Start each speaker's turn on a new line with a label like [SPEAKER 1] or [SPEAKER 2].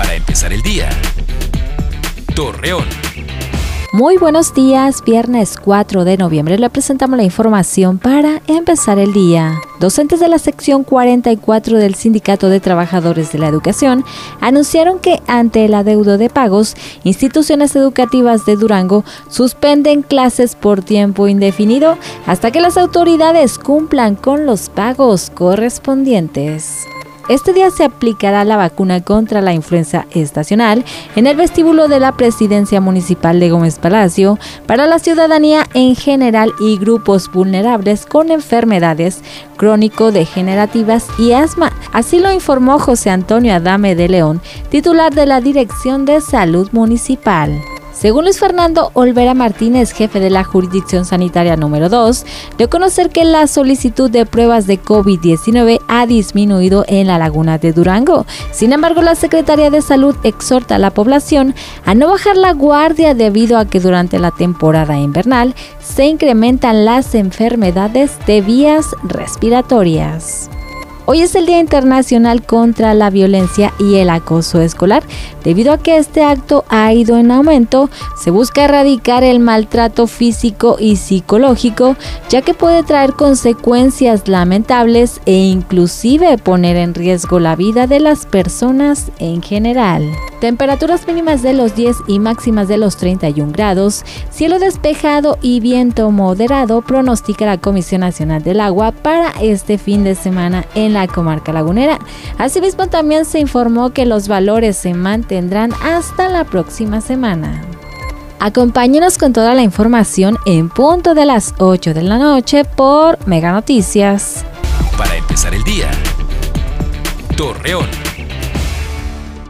[SPEAKER 1] para empezar el día. Torreón.
[SPEAKER 2] Muy buenos días, viernes 4 de noviembre le presentamos la información para empezar el día. Docentes de la sección 44 del Sindicato de Trabajadores de la Educación anunciaron que ante el adeudo de pagos, instituciones educativas de Durango suspenden clases por tiempo indefinido hasta que las autoridades cumplan con los pagos correspondientes. Este día se aplicará la vacuna contra la influenza estacional en el vestíbulo de la Presidencia Municipal de Gómez Palacio para la ciudadanía en general y grupos vulnerables con enfermedades crónico-degenerativas y asma. Así lo informó José Antonio Adame de León, titular de la Dirección de Salud Municipal. Según Luis Fernando Olvera Martínez, jefe de la jurisdicción sanitaria número 2, dio conocer que la solicitud de pruebas de COVID-19 ha disminuido en la laguna de Durango. Sin embargo, la Secretaría de Salud exhorta a la población a no bajar la guardia debido a que durante la temporada invernal se incrementan las enfermedades de vías respiratorias. Hoy es el Día Internacional contra la Violencia y el Acoso Escolar. Debido a que este acto ha ido en aumento, se busca erradicar el maltrato físico y psicológico, ya que puede traer consecuencias lamentables e inclusive poner en riesgo la vida de las personas en general. Temperaturas mínimas de los 10 y máximas de los 31 grados, cielo despejado y viento moderado, pronostica la Comisión Nacional del Agua para este fin de semana en la comarca lagunera. Asimismo, también se informó que los valores se mantendrán hasta la próxima semana. Acompáñenos con toda la información en punto de las 8 de la noche por Mega Noticias.
[SPEAKER 1] Para empezar el día, Torreón.